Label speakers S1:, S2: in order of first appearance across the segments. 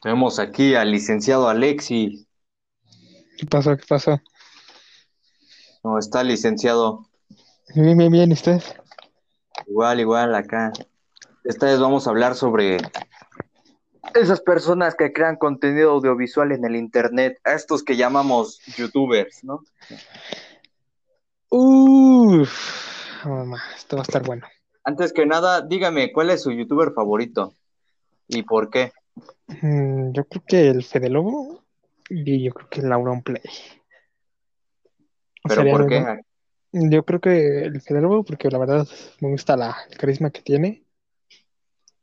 S1: Tenemos aquí al licenciado Alexis.
S2: ¿Qué pasó? ¿Qué pasó?
S1: ¿Cómo está, licenciado?
S2: Bien, bien, bien, ¿y usted?
S1: Igual, igual, acá. Esta vez vamos a hablar sobre esas personas que crean contenido audiovisual en el internet, a estos que llamamos youtubers, ¿no?
S2: Uff, mamá, esto va a estar bueno.
S1: Antes que nada, dígame, ¿cuál es su youtuber favorito? ¿Y por qué?
S2: Mm, yo creo que el Fede Lobo y yo creo que el Auron Play.
S1: ¿Pero
S2: Sería
S1: por qué?
S2: Yo creo que el Fede Lobo porque la verdad me gusta la, el carisma que tiene.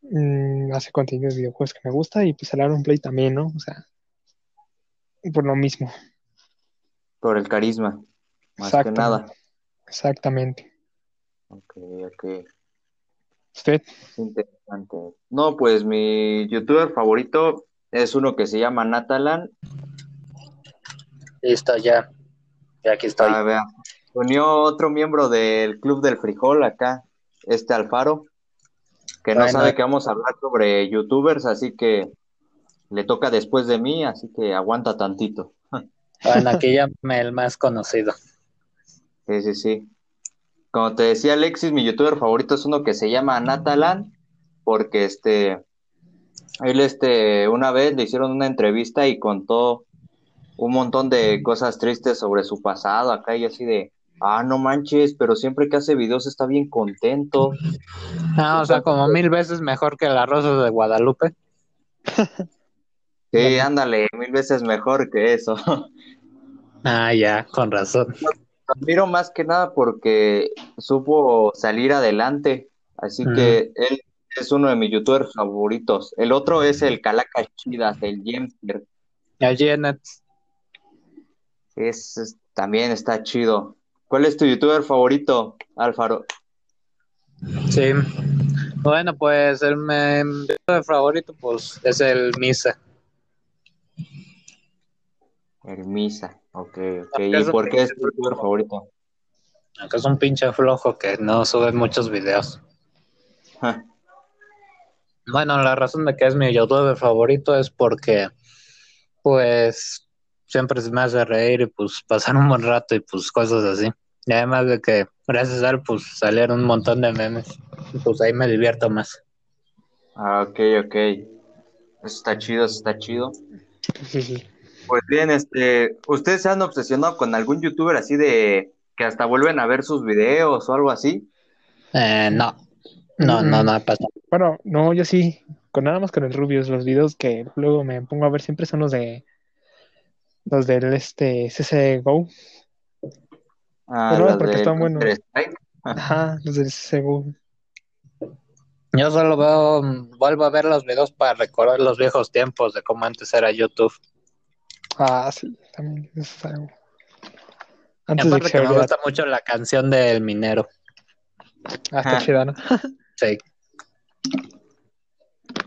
S2: Mm, hace contenido de videojuegos que me gusta y pues el Auron Play también, ¿no? O sea, por lo mismo.
S1: Por el carisma, más que nada.
S2: Exactamente.
S1: Ok, ok.
S2: ¿Usted?
S1: Es interesante. No, pues mi youtuber favorito es uno que se llama Natalan.
S3: Listo, ya. Ya aquí estoy.
S1: Ah, vea. Unió otro miembro del Club del Frijol acá, este Alfaro, que no sabe que vamos a hablar sobre youtubers, así que le toca después de mí, así que aguanta tantito.
S3: Bueno, aquí llame el más conocido.
S1: Sí, sí, sí. Como te decía Alexis, mi youtuber favorito es uno que se llama Natalan, porque este, él este, una vez le hicieron una entrevista y contó un montón de cosas tristes sobre su pasado acá y así de, ah, no manches, pero siempre que hace videos está bien contento.
S3: Ah, o sea, como mil veces mejor que la Rosa de Guadalupe.
S1: Sí, ándale, mil veces mejor que eso.
S3: Ah, ya, con razón.
S1: Admiro más que nada porque supo salir adelante, así
S3: Mm.
S1: que él es uno de mis youtubers favoritos. El otro es el Calaca Chidas, el Jemster.
S3: El Janet.
S1: Es, es- también está chido. ¿Cuál es tu youtuber favorito, Alfaro?
S3: Sí. Bueno, pues el mi favorito pues es el Misa.
S1: El Misa. Ok, ok. ¿Y por qué es tu youtuber favorito?
S3: Aunque es un pinche flojo que no sube muchos videos. Bueno, la razón de que es mi youtuber favorito es porque, pues, siempre se me hace reír y pues pasar un buen rato y pues cosas así. Y además de que gracias a él pues salieron un montón de memes. Y pues ahí me divierto más.
S1: Ah, ok, ok. Eso está chido, eso está chido.
S2: Sí, sí.
S1: Pues bien, este, ¿ustedes se han obsesionado con algún youtuber así de que hasta vuelven a ver sus videos o algo así?
S3: Eh, no, no, no, no pasa.
S2: Bueno, no, yo sí, con nada más con el Rubius, los videos que luego me pongo a ver siempre son los de los del este CSGO.
S1: Ah,
S2: Pero
S1: las
S2: porque están buenos. Ajá, los del CSGO.
S3: Yo solo veo, vuelvo a ver los videos para recordar los viejos tiempos de cómo antes era YouTube.
S2: Ah, sí, también eso es algo.
S3: Y
S2: Antes de que
S3: aparte que me gusta mucho la canción del minero.
S2: Ah, está
S1: Ajá.
S2: chida, ¿no?
S3: Sí.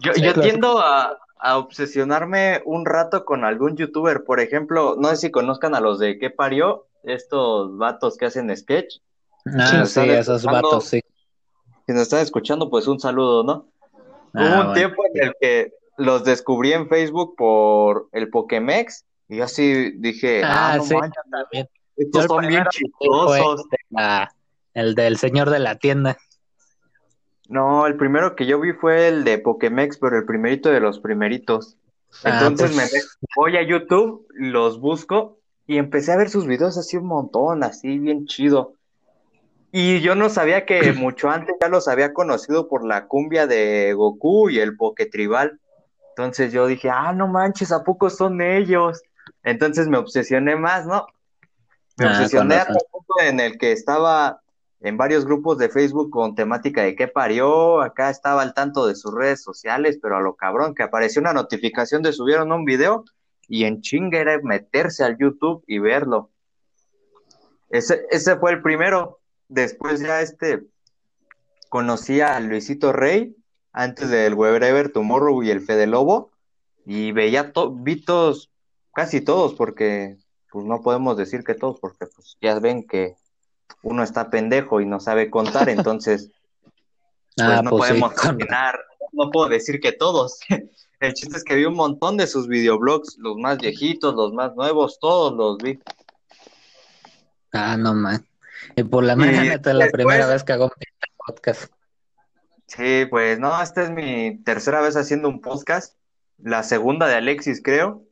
S1: Yo,
S3: Sí,
S1: yo
S2: claro.
S1: tiendo a, a obsesionarme un rato con algún youtuber. Por ejemplo, no sé si conozcan a los de ¿Qué parió? Estos vatos que hacen sketch.
S3: Ah,
S1: Sí,
S3: esos vatos, sí.
S1: Si nos están escuchando, pues un saludo, ¿no?
S3: Ah,
S1: Hubo un
S3: bueno.
S1: tiempo en el que los descubrí en Facebook por el Pokémex y yo así dije, ah,
S3: Ah,
S1: no
S3: sí,
S1: manches,
S3: yo también.
S1: estos son bien chistosos.
S3: la- el del señor de la tienda.
S1: No, el primero que yo vi fue el de Pokémex, pero el primerito de los primeritos.
S3: Ah,
S1: Entonces
S3: pues,
S1: me voy a YouTube, los busco y empecé a ver sus videos así un montón, así bien chido. Y yo no sabía que mucho antes ya los había conocido por la cumbia de Goku y el Poketribal. Entonces yo dije, ah, no manches, ¿a poco son ellos? Entonces me obsesioné más, ¿no? Me
S3: Ah,
S1: obsesioné hasta el punto en el que estaba en varios grupos de Facebook con temática de qué parió, acá estaba al tanto de sus redes sociales, pero a lo cabrón, que apareció una notificación de subieron un video y en chinga era meterse al YouTube y verlo. Ese, ese fue el primero. Después ya este conocí a Luisito Rey antes del Wherever Tomorrow y el Fede Lobo y veía to vi todos, casi todos, porque pues no podemos decir que todos, porque pues ya ven que uno está pendejo y no sabe contar, entonces pues
S3: Ah,
S1: no
S3: pues sí,
S1: podemos opinar, no puedo decir que todos. El chiste es que vi un montón de sus videoblogs, los más viejitos, los más nuevos, todos los vi.
S3: Ah, no man. Y por la mañana esta es la primera vez que hago un podcast.
S1: Sí, pues no, esta es mi tercera vez haciendo un podcast, la segunda de Alexis, creo.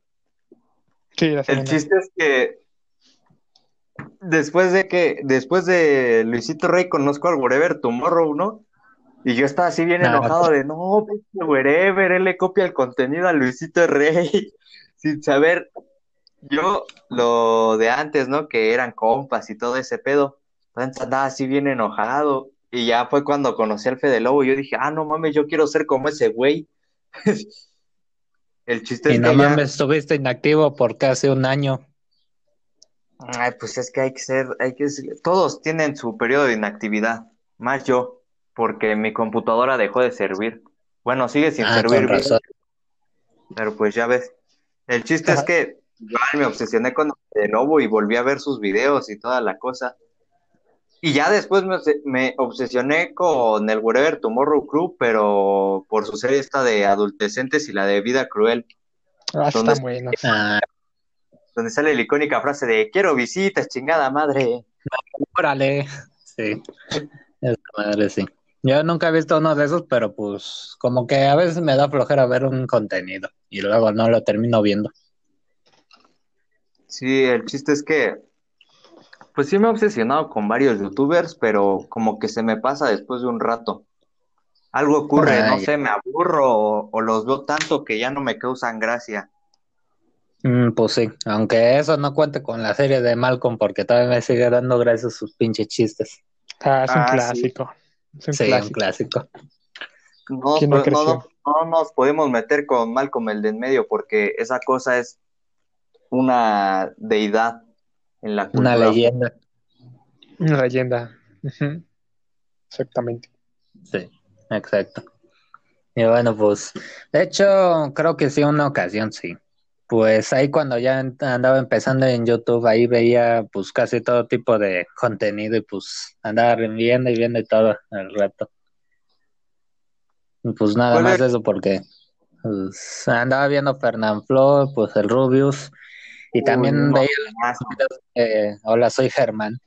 S2: Sí, la
S1: El chiste es que después de que, después de Luisito Rey conozco al Wherever Tomorrow, ¿no? Y yo estaba así bien enojado de, no, Wherever, él le copia el contenido a Luisito Rey, sin saber yo lo de antes, ¿no? Que eran compas y todo ese pedo. Entonces andaba así bien enojado. Y ya fue cuando conocí al Fede Lobo y yo dije, ah, no mames, yo quiero ser como ese güey. El chiste
S3: Y
S1: es
S3: no
S1: que ya-
S3: mames, estuviste inactivo por casi un año.
S1: Ay, pues es que hay que ser, hay que ser- todos tienen su periodo de inactividad, más yo, porque mi computadora dejó de servir. Bueno, sigue sin
S3: Ah,
S1: servir
S3: con
S1: bien,
S3: razón.
S1: pero pues ya ves. El chiste es que igual me obsesioné con el lobo y volví a ver sus videos y toda la cosa. Y ya después me, obse- me obsesioné con el Wherever Tomorrow Crew, pero por su serie esta de adolescentes y la de Vida Cruel,
S2: Ah, sí
S1: ¿Dónde
S2: están buenos.
S3: Ah,
S1: donde sale la icónica frase de quiero visitas, chingada madre.
S3: órale. Sí. Esa madre, sí. Yo nunca he visto uno de esos, pero pues como que a veces me da flojera ver un contenido y luego no lo termino viendo.
S1: Sí, el chiste es que, pues sí me he obsesionado con varios youtubers, pero como que se me pasa después de un rato. Algo ocurre, no sé, me aburro o, o los veo tanto que ya no me causan gracia.
S3: Mm, pues sí, aunque eso no cuente con la serie de Malcolm porque todavía me sigue dando gracias sus pinches chistes.
S2: Ah, es un
S1: Ah, sí.
S2: clásico. Es un
S3: Sí, un
S2: clásico.
S1: No,
S2: ¿Quién no
S1: no,
S2: creció?
S1: no- no nos podemos meter con Malcolm el de en medio porque esa cosa es una deidad en la
S3: Una leyenda.
S2: Una leyenda. Exactamente.
S3: Sí, exacto. Y bueno, pues, de hecho, creo que sí, una ocasión sí. Pues ahí cuando ya andaba empezando en YouTube, ahí veía pues casi todo tipo de contenido y pues andaba viendo y viendo y todo el rato. Y pues nada
S1: ¿Cuál
S3: más eso porque pues, andaba viendo Fernanfloo, pues el Rubius y
S1: Uy,
S3: también
S1: no,
S3: veía videos de Hola, soy Germán.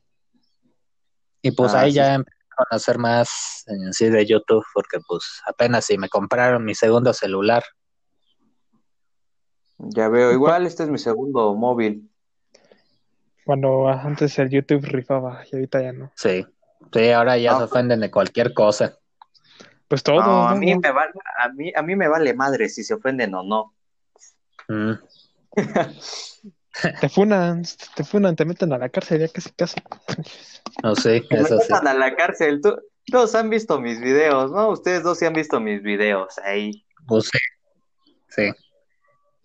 S3: Y pues
S1: Ah,
S3: ahí
S1: sí.
S3: ya empecé a conocer más en sí de YouTube, porque pues apenas si me compraron mi segundo celular.
S1: Ya veo, igual este es mi segundo móvil.
S2: Cuando antes el YouTube rifaba y ahorita ya no.
S3: Sí, sí, ahora ya
S1: Ah,
S3: se ofenden de cualquier cosa.
S2: Pues todo,
S1: No, a mí me vale, a mí, a mí me vale madre si se ofenden o no.
S3: Mm,
S2: Te funan, te funan, te meten a la cárcel ya casi casi.
S3: no sé, sí.
S1: metan a la cárcel. Tú- todos han visto mis videos, ¿no? Ustedes dos sí han visto mis videos ahí.
S3: Pues sí, sí.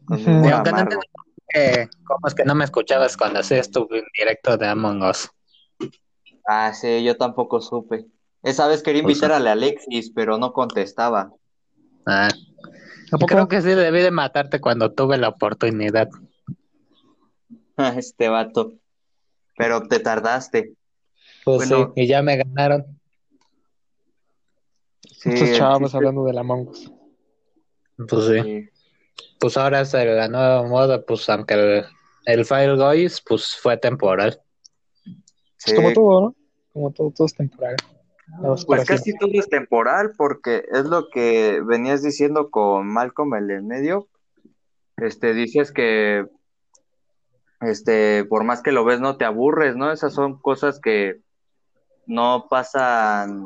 S3: Aunque no
S1: amargo.
S3: cómo es que no me escuchabas cuando hacías tu directo de Among Us.
S1: Ah, sí, yo tampoco supe. Esa vez quería
S3: Pues
S1: invitar a la Alexis, pero no contestaba.
S3: Ah, Creo que sí debí de matarte cuando tuve la oportunidad.
S1: Este vato. Pero te tardaste.
S3: Pues
S1: Bueno.
S3: sí, y ya me ganaron.
S1: Sí,
S2: Estos chavos hablando de la Us.
S3: Pues sí.
S1: sí.
S3: Pues ahora es la nueva moda, pues aunque el, el File Guys pues fue temporal.
S1: Sí.
S2: Como todo, ¿no? Como todo, todo es temporal.
S1: Pues casi todo es temporal, porque es lo que venías diciendo con Malcolm el en medio. Este, dices que, este, por más que lo ves, no te aburres, ¿no? Esas son cosas que no pasan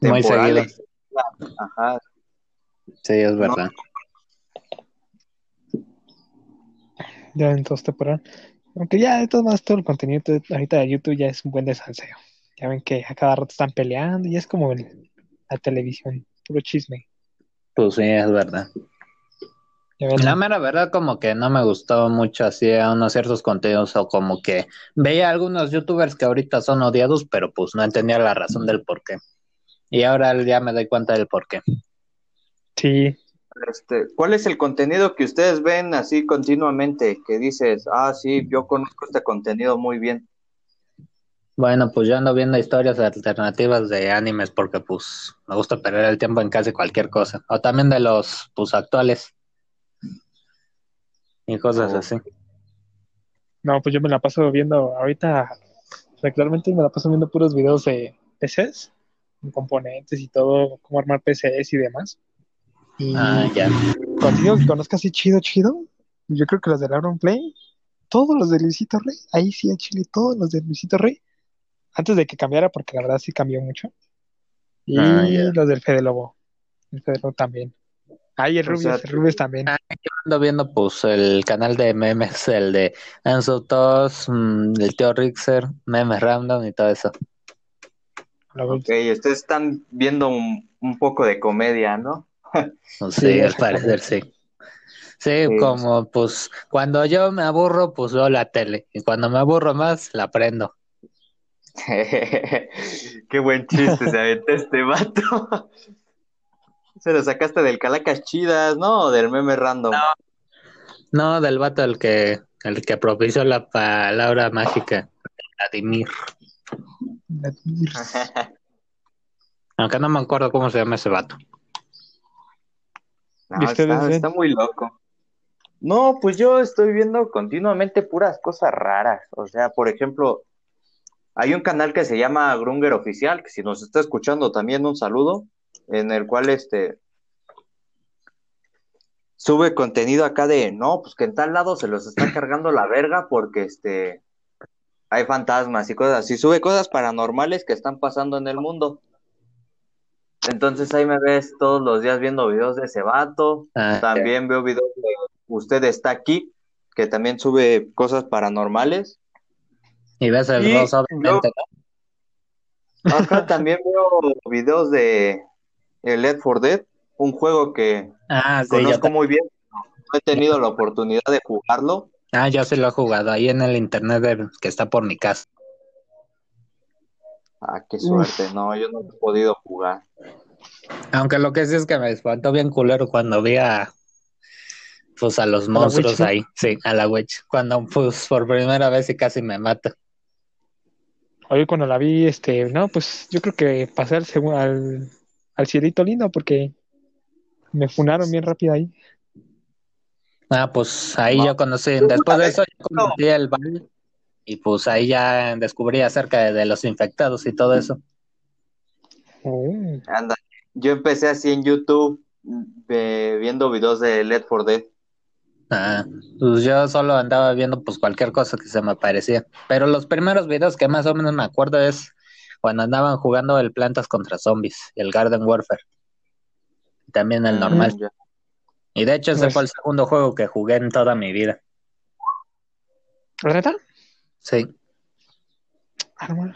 S3: Muy
S1: temporales. Ajá.
S3: Sí, es verdad.
S2: Ya en todo es temporal. Aunque ya de todas maneras todo el contenido de- ahorita de YouTube ya es un buen desanseo. Ya ven que a cada rato están peleando y es como el- la televisión, puro chisme.
S3: Pues sí, es verdad. La mera verdad como que no me gustó mucho así a unos ciertos contenidos o como que veía algunos youtubers que ahorita son odiados, pero pues no entendía la razón del por qué. Y ahora ya me doy cuenta del por qué.
S2: Sí,
S1: Este, ¿cuál es el contenido que ustedes ven así continuamente? Que dices, ah, sí, yo conozco este contenido muy bien.
S3: Bueno, pues yo ando viendo historias alternativas de animes porque pues me gusta perder el tiempo en casi cualquier cosa. O también de los pues actuales. Y cosas
S1: Oh.
S3: así.
S2: No, pues yo me la paso viendo ahorita, regularmente me la paso viendo puros videos de PCs, componentes y todo, cómo armar PCs y demás. Y
S3: Ah, ya.
S2: contigo que conozcas así chido, chido, yo creo que los de Lauron Play, todos los de Luisito Rey, ahí sí, a Chile, todos los de Luisito Rey, antes de que cambiara, porque la verdad sí cambió mucho. Y
S3: Ah,
S2: los del Fede Lobo, el Fede Lobo también. Ahí el
S1: O
S2: Rubius,
S1: sea,
S2: el Rubius también.
S3: Ah, yo ando viendo pues el canal de memes, el de Enzo Tos, mm, el tío Rixer, memes random y todo eso.
S1: Ok, ustedes están viendo un, un poco de comedia, ¿no?
S3: Pues,
S2: Sí,
S3: sí, al parecer sí. Sí,
S1: Sí.
S3: como pues cuando yo me aburro, pues veo la tele. Y cuando me aburro más, la prendo.
S1: Qué buen chiste se aventó este vato. Se lo sacaste del Calacas Chidas, ¿no? O del meme random.
S3: No, del vato el que, el que propició la palabra mágica, Vladimir. Aunque no me acuerdo cómo se llama ese vato.
S1: No,
S2: ¿Y ustedes
S1: está,
S2: ven?
S1: está muy loco. No, pues yo estoy viendo continuamente puras cosas raras. O sea, por ejemplo, hay un canal que se llama Grunger Oficial, que si nos está escuchando también un saludo, en el cual este sube contenido acá de, no, pues que en tal lado se los está cargando la verga porque este hay fantasmas y cosas así. Sube cosas paranormales que están pasando en el mundo. Entonces ahí me ves todos los días viendo videos de ese vato.
S3: Ah,
S1: También veo videos de Usted está aquí, que también sube cosas paranormales.
S3: Y ves el
S1: Y
S3: obviamente, ¿no?
S1: Acá también veo videos de el Left 4 Dead, un juego que
S3: Ah, sí,
S1: conozco muy bien. No he tenido la oportunidad de jugarlo.
S3: ah, yo sí lo he jugado ahí en el internet que está por mi casa.
S1: Ah, qué suerte. No, yo no he podido jugar.
S3: Aunque lo que sí es que me espantó bien culero cuando vi a, pues, a los monstruos ahí. Sí, a la witch. Cuando, pues, por primera vez y casi me mata.
S2: Hoy cuando la vi, este, no, pues yo creo que pasé al, al, al cielito lindo porque me funaron bien rápido ahí.
S3: Ah, pues ahí
S1: No.
S3: yo conocí, después de eso yo conocí el Val y pues ahí ya descubrí acerca de, de los infectados y todo eso.
S2: Oh,
S1: Anda. Yo empecé así en YouTube eh, viendo videos de Left 4 Dead.
S3: Ah, pues yo solo andaba viendo pues cualquier cosa que se me aparecía. Pero los primeros videos que más o menos me acuerdo es cuando andaban jugando el Plantas contra Zombies, el Garden Warfare. También el normal.
S1: Mm, ya.
S3: Y de hecho ese
S2: Pues-
S3: fue el segundo juego que jugué en toda mi vida.
S2: ¿La neta?
S3: Sí,
S2: Ah, bueno.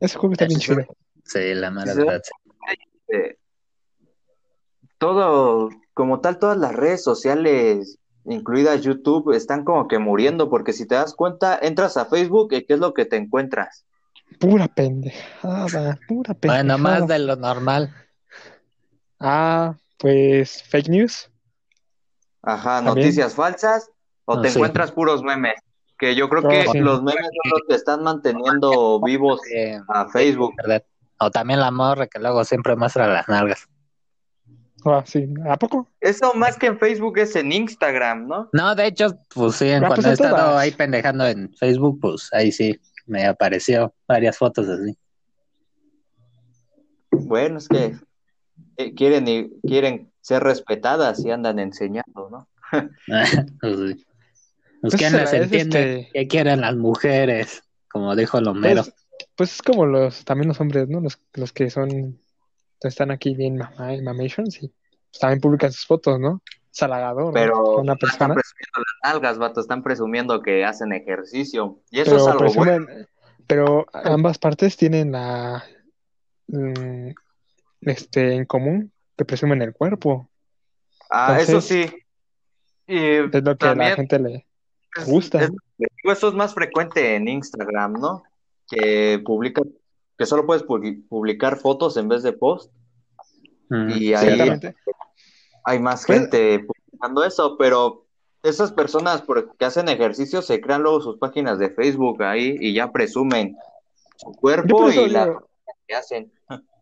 S2: Ese juego está bien chido.
S3: sí, la
S1: ¿Sí?
S3: verdad. sí.
S1: todo, como tal, todas las redes sociales, incluidas YouTube, están como que muriendo, porque si te das cuenta, entras a Facebook y ¿qué es lo que te encuentras?
S2: Pura pendejada, pura pendejada.
S3: Bueno, más de lo normal.
S2: Ah, pues fake news.
S1: Ajá,
S2: También.
S1: noticias falsas, o te
S3: sí.
S1: encuentras puros memes, que yo creo que
S2: sí.
S1: los memes son los que están manteniendo vivos a Facebook.
S3: O también la morra que luego siempre muestra las nalgas.
S2: Ah, sí. ¿A poco?
S1: Eso más que en Facebook es en Instagram, ¿no?
S3: No, de hecho, pues sí, en
S2: Ah,
S3: cuando
S2: pues
S3: he
S2: en
S3: estado ahí pendejando en Facebook, pues ahí sí me apareció varias fotos así.
S1: Bueno, es que eh, quieren, y- quieren ser respetadas y andan enseñando, ¿no?
S3: pues, sí. Pues,
S2: Pues
S3: ¿quién
S2: se
S3: les
S2: la- es
S3: entiende?
S2: este-
S3: ¿Qué quieren las mujeres? Como dijo Lomero.
S2: Pues, pues es como los, también los hombres, ¿no? Los, los que son, están aquí bien mamá, mamations y pues, también publican sus fotos, ¿no? Es halagador, ¿no?
S1: Pero
S2: Una
S1: están
S2: persona.
S1: presumiendo las nalgas, vato, están presumiendo que hacen ejercicio. Y eso es
S2: Pero
S1: algo bueno.
S2: presumen, pero ambas partes tienen la, mm, este, en común, que presumen el cuerpo.
S1: Ah, eso sí. Y
S2: Es lo que a la gente le
S1: es-
S2: gusta.
S1: es- eso es más frecuente en Instagram, ¿no? Que publica, que solo puedes pu- publicar fotos en vez de post.
S3: Mm,
S1: Y ahí hay más
S2: Pues-
S1: gente publicando eso, pero esas personas que hacen ejercicio se crean luego sus páginas de Facebook ahí y ya presumen su cuerpo y la que hacen.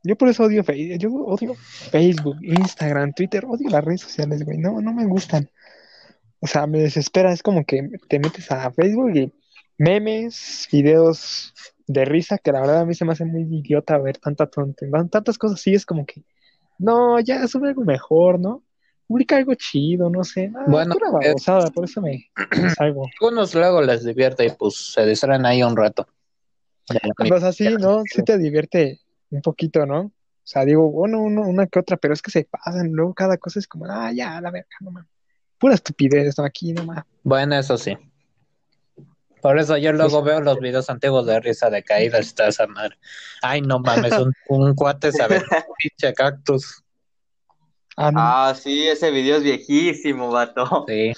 S2: Yo por eso odio Facebook, yo odio Facebook, Instagram, Twitter, odio las redes sociales, güey, no, no me gustan. O sea, me desespera, es como que te metes a Facebook y memes, videos de risa, que la verdad a mí se me hace muy idiota ver tanta tonta, tantas cosas así, es como que, no, ya sube algo mejor, ¿no? Publica algo chido, no sé. Ah, bueno, por eso me, salgo.
S3: Algunos luego les divierte y pues se distraen ahí un rato.
S2: Pues así, ¿no? Sí te divierte un poquito, ¿no? O sea, digo, bueno, uno, una que otra, pero es que se pasan, luego cada cosa es como, ah, ya, la verga, no mames. Pura estupidez, ¿no? Aquí, no mames.
S3: Bueno, eso sí. Por eso yo luego veo los videos antiguos de risa de caídas y toda esa madre. Ay, no mames, un, un cuate sabe pinche cactus.
S1: Ah, ah, sí, ese video es viejísimo, vato.
S3: Sí.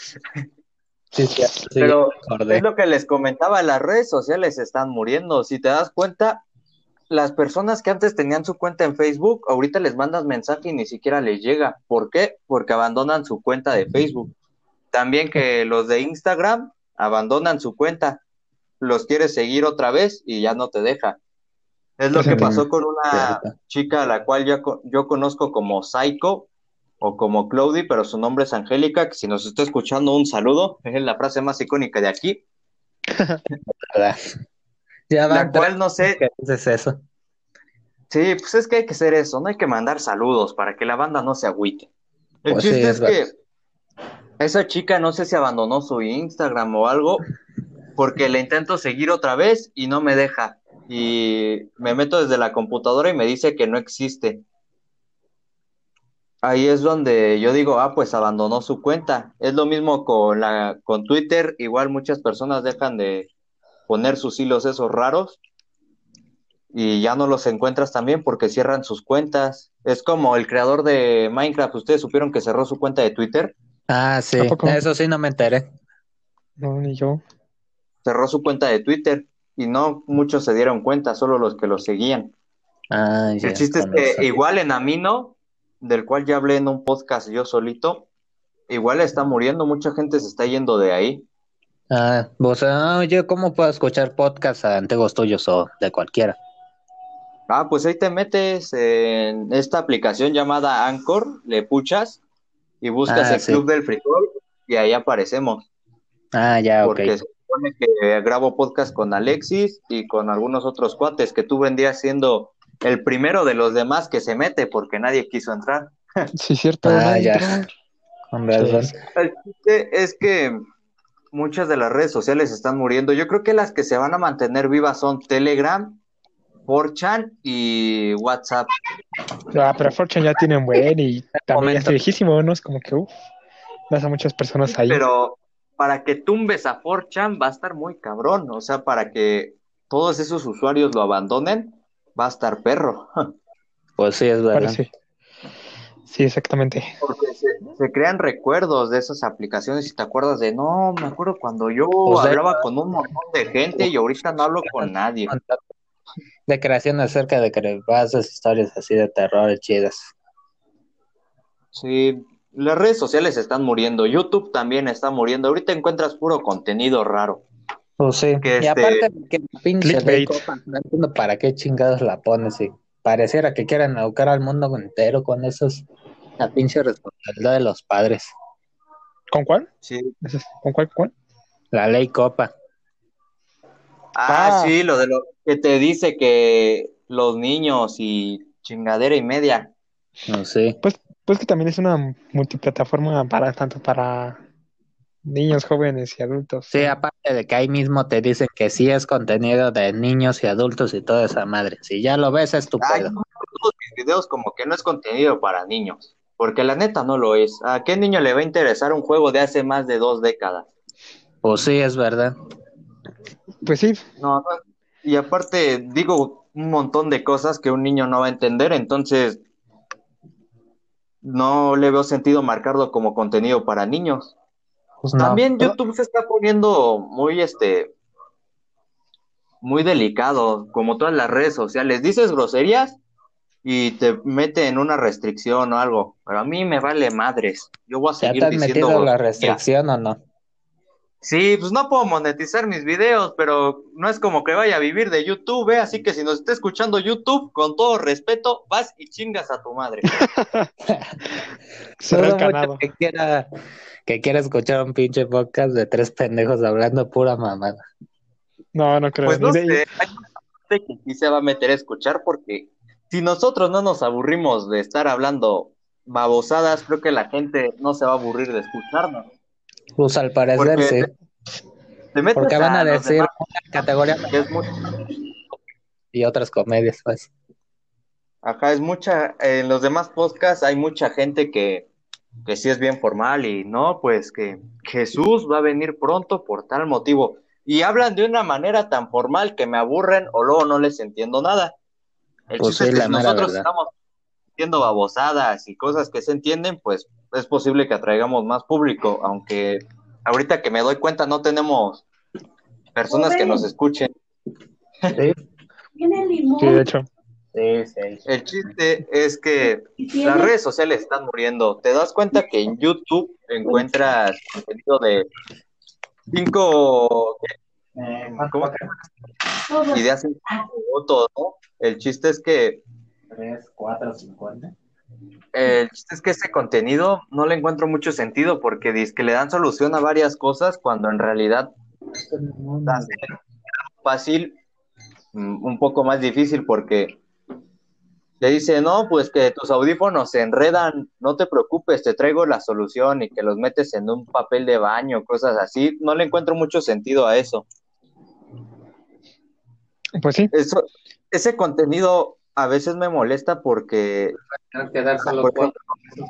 S1: Sí, sí, Pero es lo que les comentaba, las redes sociales están muriendo. Si te das cuenta, las personas que antes tenían su cuenta en Facebook, ahorita les mandas mensaje y ni siquiera les llega. ¿Por qué? Porque abandonan su cuenta de Facebook. También que los de Instagram abandonan su cuenta, los quieres seguir otra vez y ya no te deja. Es lo que pasó con una chica a la cual yo, yo conozco como Psycho o como Claudie, pero su nombre es Angélica, que si nos está escuchando un saludo, es la frase más icónica de aquí. la cual no sé.
S3: ¿Qué es eso?
S1: Sí, pues es que hay que hacer eso, no hay que mandar saludos para que la banda no se agüite. El pues chiste es, que esa chica no sé si abandonó su Instagram o algo, porque le intento seguir otra vez y no me deja. Y me meto desde la computadora y me dice que no existe. Ahí es donde yo digo, ah, pues abandonó su cuenta. Es lo mismo con la con Twitter, igual muchas personas dejan de poner sus hilos esos raros y ya no los encuentras también porque cierran sus cuentas. Es como el creador de Minecraft, ¿ustedes supieron que cerró su cuenta de Twitter?
S3: Ah, sí, eso sí no me enteré.
S2: No, ni yo.
S1: Cerró su cuenta de Twitter y no muchos se dieron cuenta, solo los que lo seguían.
S3: Ah,
S1: ya, el chiste es que igual en Amino, del cual ya hablé en un podcast yo solito, igual está muriendo, mucha gente se está yendo de ahí.
S3: Ah, vos, oye, ¿cómo puedo escuchar podcasts antiguos tuyos o de cualquiera?
S1: Ah, pues ahí te metes en esta aplicación llamada Anchor, le puchas y buscas ah, el Club del Frijol y ahí aparecemos.
S3: Ah, ya,
S1: Porque se supone que grabo podcast con Alexis y con algunos otros cuates que tú vendías siendo el primero de los demás que se mete porque nadie quiso entrar.
S2: Sí, cierto.
S3: Ah, ya. Con razón.
S1: El chiste es que muchas de las redes sociales están muriendo. Yo creo que las que se van a mantener vivas son Telegram 4chan y WhatsApp.
S2: Ah, pero 4chan ya tiene un buen y también es viejísimo, ¿no? Es como que, uff, vas a muchas personas ahí.
S1: Pero para que tumbes a 4chan va a estar muy cabrón, o sea, para que todos esos usuarios lo abandonen, va a estar perro.
S3: Pues sí, es verdad.
S2: Sí. exactamente.
S1: Porque se, crean recuerdos de esas aplicaciones y te acuerdas de, no, me acuerdo cuando yo hablaba con un montón de gente y ahorita no hablo con nadie
S3: de creación acerca de creepypastas, historias así de terror chidas.
S1: Sí, las redes sociales están muriendo, YouTube también está muriendo. Ahorita encuentras puro contenido raro.
S3: Pues sí. y este, aparte que pinche no entiendo para qué chingados la pones y pareciera que quieren educar al mundo entero con esos la pinche responsabilidad de los padres.
S2: ¿Con cuál?
S1: Sí.
S2: ¿Con cuál? ¿Cuál?
S3: La ley Copa.
S1: Ah, ah, sí, lo de lo que te dice que los niños y chingadera y media.
S3: No sé.
S2: Pues, pues que también es una multiplataforma para tanto para niños, jóvenes y adultos.
S3: Sí, aparte de que ahí mismo te dicen que sí es contenido de niños y adultos y toda esa madre. Si ya lo ves, es tu Ay,
S1: todos mis videos como que no es contenido para niños, porque la neta no lo es. ¿A qué niño le va a interesar un juego de hace más de dos décadas?
S3: Pues sí, es verdad.
S2: Pues sí.
S1: No, y aparte digo un montón de cosas que un niño no va a entender, entonces no le veo sentido marcarlo como contenido para niños. Pues También YouTube se está poniendo muy este muy delicado, como todas las redes sociales. Dices groserías y te mete en una restricción o algo, pero a mí me vale madres. Yo voy a seguir
S3: ¿Ya te has metido la restricción o no?
S1: Sí, pues no puedo monetizar mis videos, pero no es como que vaya a vivir de YouTube, ¿eh? así que si nos está escuchando YouTube, con todo respeto, vas y chingas a tu madre.
S3: Dudo mucho
S2: canado.
S3: que quiera, que quiera escuchar un pinche podcast de tres pendejos hablando pura mamada.
S2: No, no creo.
S1: Pues no
S2: de-
S1: sé, hay gente que sí se va a meter a escuchar porque si nosotros no nos aburrimos de estar hablando babosadas, creo que la gente no se va a aburrir de escucharnos.
S3: Pues al parecer
S1: Porque
S3: sí.
S1: Te
S3: Porque van a decir
S1: demás,
S3: una categoría
S1: que es muy-
S3: y otras comedias, pues.
S1: Ajá, es mucha, en los demás podcasts hay mucha gente que, que sí es bien formal y no, pues que Jesús va a venir pronto por tal motivo. Y hablan de una manera tan formal que me aburren o luego no les entiendo nada. El
S3: Pues
S1: chiste
S3: sí,
S1: es que si nosotros
S3: verdad.
S1: estamos haciendo babosadas y cosas que se entienden, pues es posible que atraigamos más público, aunque ahorita que me doy cuenta no tenemos personas que nos escuchen.
S3: Sí,
S4: Tiene limón.
S2: Sí, de hecho.
S3: sí, sí.
S1: El chiste es que
S4: y
S1: Las redes sociales están muriendo. ¿Te das cuenta que en YouTube encuentras contenido de cinco ¿cómo?
S4: todo.
S1: ideas en cinco minutos, ¿no? El chiste es que
S3: Tres, cuatro, cincuenta.
S1: El chiste es que ese contenido no le encuentro mucho sentido porque dice que le dan solución a varias cosas cuando en realidad hace fácil mm, un poco más difícil porque le dice, no, pues que tus audífonos se enredan, no te preocupes, te traigo la solución y que los metes en un papel de baño, cosas así. No le encuentro mucho sentido a eso.
S2: Pues sí.
S1: Eso, ese contenido a veces me molesta porque Por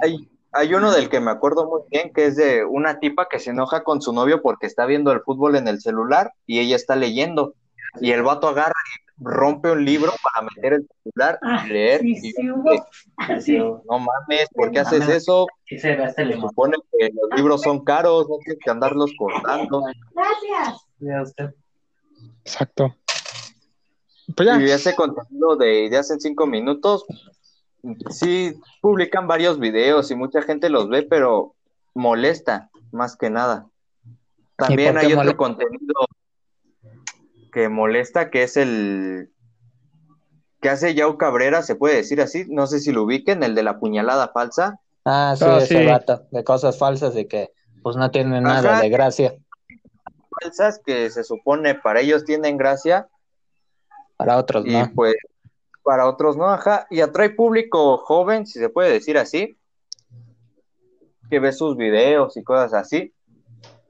S1: hay, hay uno del que me acuerdo muy bien, que es de una tipa que se enoja con su novio porque está viendo el fútbol en el celular y ella está leyendo. Y el vato agarra y rompe un libro para meter el celular
S4: Ah,
S1: y leer.
S4: sí,
S1: Y
S4: sí,
S1: yo
S4: hubo.
S1: dije,
S4: Sí.
S1: no mames, ¿por qué haces eso?
S3: Se
S1: supone que los libros son caros, no tienes que andarlos cortando.
S4: Gracias.
S2: Exacto. Pues ya.
S1: Y ese contenido de ideas en cinco minutos, sí publican varios videos y mucha gente los ve, pero molesta más que nada. También hay otro contenido que molesta, que es el que hace Yao Cabrera, se puede decir así, no sé si lo ubiquen, el de la puñalada falsa.
S3: Ah, sí,
S2: Ah,
S3: ese
S2: sí.
S3: vato, de cosas falsas y que pues no tienen nada
S1: Ajá.
S3: de gracia.
S1: Falsas que se supone para ellos tienen gracia
S3: Para otros,
S1: y
S3: ¿no?
S1: pues para otros no, ajá, y atrae público joven, si se puede decir así, que ve sus videos y cosas así,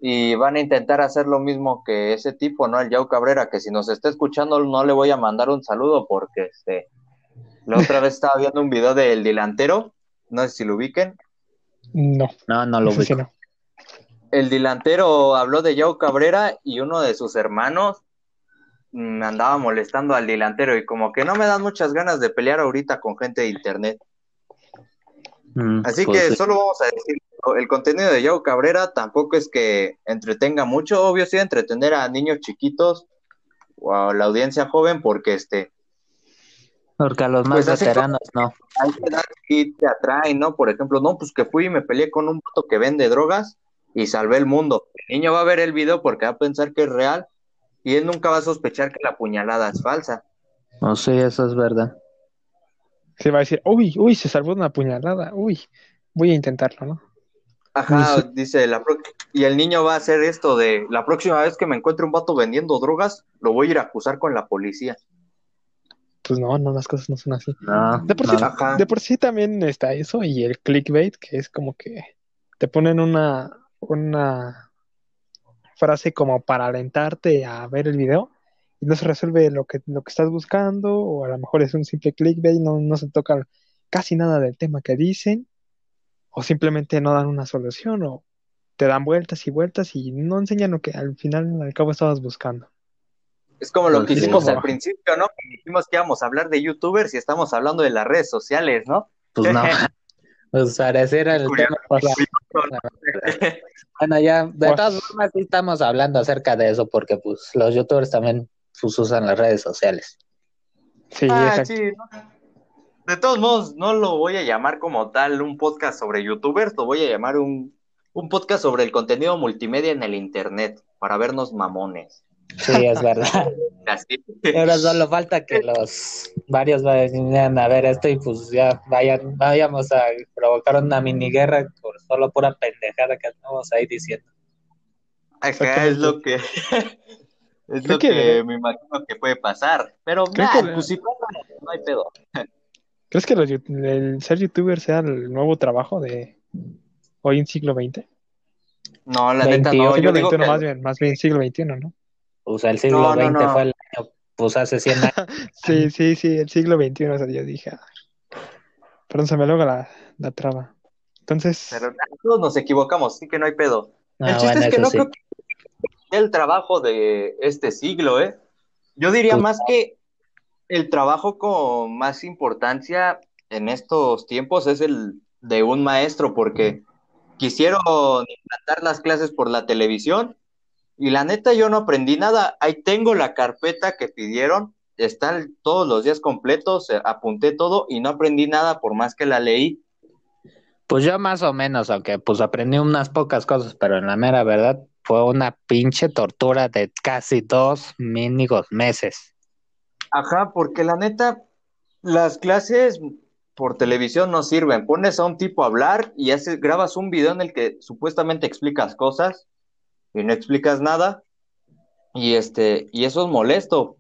S1: y van a intentar hacer lo mismo que ese tipo, ¿no? El Yao Cabrera, que si nos está escuchando no le voy a mandar un saludo porque este, la otra vez estaba viendo un video del delantero, no sé si lo ubiquen,
S2: No.
S3: No, no lo
S2: sí
S3: ubico.
S2: no.
S1: el delantero habló de Yao Cabrera y uno de sus hermanos mm, andaba molestando al delantero y como que no me dan muchas ganas de pelear ahorita con gente de internet.
S3: Mm,
S1: Así
S3: pues
S1: que
S3: sí.
S1: solo vamos a decir, el contenido de Yao Cabrera tampoco es que entretenga mucho, obvio sí entretener a niños chiquitos o a la audiencia joven porque este
S3: Porque a los más
S1: Pues
S3: veteranos no.
S1: hay que te atraen, ¿no? Por ejemplo, no, pues que fui y me peleé con un vato que vende drogas y salvé el mundo. El niño va a ver el video porque va a pensar que es real y él nunca va a sospechar que la puñalada es falsa.
S3: No, sí, eso es verdad.
S2: Se va a decir, uy, uy, se salvó de una puñalada. Uy, voy a intentarlo, ¿no?
S1: Ajá, dice la pro- y el niño va a hacer esto de la próxima vez que me encuentre un vato vendiendo drogas, lo voy a ir a acusar con la policía.
S2: Pues no, no, las cosas no son así.
S3: No,
S2: De por,
S3: no,
S2: sí,
S1: Ajá.
S2: de por sí también está eso y el clickbait, que es como que te ponen una, una frase como para alentarte a ver el video y no se resuelve lo que, lo que estás buscando o a lo mejor es un simple clickbait, no, no se toca casi nada del tema que dicen o simplemente no dan una solución o te dan vueltas y vueltas y no enseñan lo que al final al cabo estabas buscando.
S1: Es como lo que hicimos al principio, ¿no? Que dijimos que íbamos a hablar de youtubers y estamos hablando de las redes sociales, ¿no?
S3: Pues no. Pues pareciera el
S1: Curioso.
S3: tema. pues, Bueno, ya, de
S2: Pues-
S3: todas formas, sí estamos hablando acerca de eso, porque pues los youtubers también pues, usan las redes sociales.
S2: Sí,
S1: Ah. De todos modos, no lo voy a llamar como tal un podcast sobre youtubers, lo voy a llamar un un podcast sobre el contenido multimedia en el internet, para vernos mamones.
S3: Sí, es verdad.
S1: Así.
S3: Ahora solo falta que los varios vayan a ver esto y pues ya vayan, vayamos a provocar una mini guerra por solo pura pendejada que estamos ahí diciendo.
S1: Acá es lo que es
S2: Creo
S1: lo
S2: que-
S1: que me imagino que puede pasar. Pero
S2: Creo
S1: nah,
S2: que-
S1: pues si pasa, no hay pedo.
S2: ¿Crees que los el ser youtuber sea el nuevo trabajo de hoy en siglo XX?
S1: No, la
S3: 28,
S1: neta no. Yo
S2: siglo
S1: digo
S2: XXI,
S1: que
S2: más bien, más bien siglo XXI, ¿no?
S3: O sea, el siglo
S1: No, no,
S3: XX
S1: no.
S3: fue el año, pues hace 100 años.
S2: Sí, sí, sí, el siglo XXI, o sea, yo dije, ah, perdón, se me logra la, la traba. Entonces,
S1: pero todos nos equivocamos, así que no hay pedo. El
S3: Ah,
S1: chiste
S3: bueno,
S1: es que no
S3: sí.
S1: creo que sea el trabajo de este siglo, ¿eh? Yo diría
S3: Pues-
S1: más que el trabajo con más importancia en estos tiempos es el de un maestro, porque quisieron implantar las clases por la televisión y la neta yo no aprendí nada. Ahí tengo la carpeta que pidieron, están todos los días completos, eh, apunté todo y no aprendí nada por más que la leí.
S3: Pues yo más o menos, aunque pues aprendí unas pocas cosas, pero en la mera verdad fue una pinche tortura de casi dos mínimos meses.
S1: Ajá, porque la neta, las clases por televisión no sirven. Pones a un tipo a hablar y haces, grabas un video en el que supuestamente explicas cosas y no explicas nada. Y este, y eso es molesto.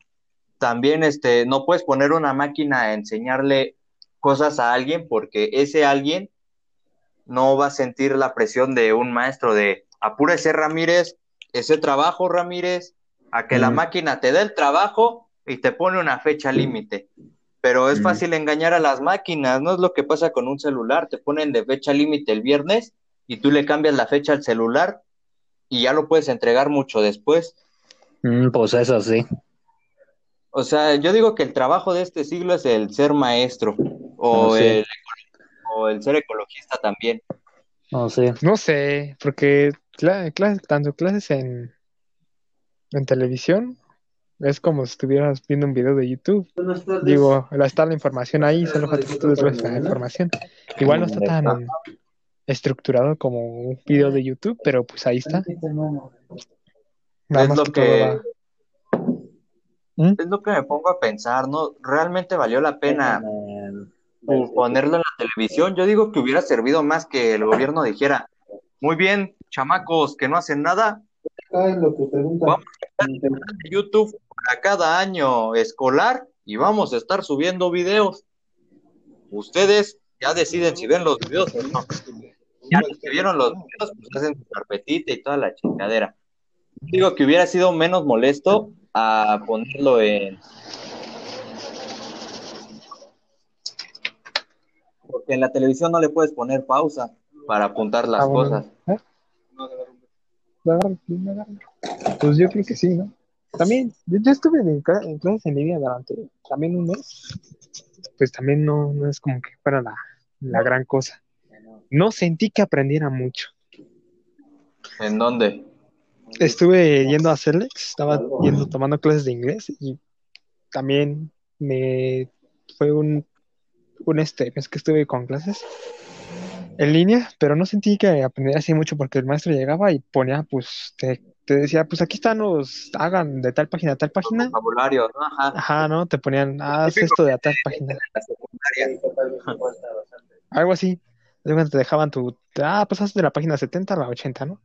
S1: También este, no puedes poner una máquina a enseñarle cosas a alguien porque ese alguien no va a sentir la presión de un maestro de apúrese Ramírez, ese trabajo Ramírez, a que la máquina te dé el trabajo y te pone una fecha límite. Pero es
S3: Mm.
S1: fácil engañar a las máquinas, no es lo que pasa con un celular, te ponen de fecha límite el viernes y tú le cambias la fecha al celular y ya lo puedes entregar mucho después.
S3: Mm, pues eso sí.
S1: O sea, yo digo que el trabajo de este siglo es el ser maestro o,
S3: Ah, sí.
S1: el, o el ser ecologista también.
S3: No sé.
S2: no sé, porque cla- cla- tanto clases en, en televisión es como si estuvieras viendo un video de YouTube. Digo, la- está la información ahí, solo falta que tú desgloses la información. Igual no está tan estructurado como un video de YouTube, pero pues ahí está. Nada
S1: Es
S2: más
S1: lo
S2: que
S1: que-
S2: ¿Mm?
S1: Es lo que me pongo a pensar, ¿no? ¿Realmente valió la pena ponerlo en la televisión? Yo digo que hubiera servido más que el gobierno dijera, muy bien, chamacos que no hacen nada, Vamos de YouTube para cada año escolar y vamos a estar subiendo videos. Ustedes ya deciden si ven los videos o no. Ya los que vieron los videos, pues hacen su carpetita y toda la chingadera. Digo que hubiera sido menos molesto a ponerlo en. Porque en la televisión no le puedes poner pausa para apuntar las
S2: Ah, bueno.
S1: cosas.
S2: ¿Eh? Pues yo creo que sí, ¿no? También, yo, yo estuve en, en clases en línea durante también un mes. Pues también no, no es como que fuera la, la gran cosa. No sentí que aprendiera mucho.
S1: ¿En dónde?
S2: Estuve yendo a Celex, estaba yendo tomando clases de inglés y también me fue un, un este mes que estuve con clases en línea, pero no sentí que aprendiera así mucho porque el maestro llegaba y ponía, pues, te, te decía, pues aquí están los, hagan de tal página a tal página.
S1: Vocabulario, ¿no? Ajá.
S2: Ajá, ¿no? Te ponían, haz esto de a tal página. Algo así. Te dejaban tu, ah, pasaste de la página 70 a la 80, ¿no?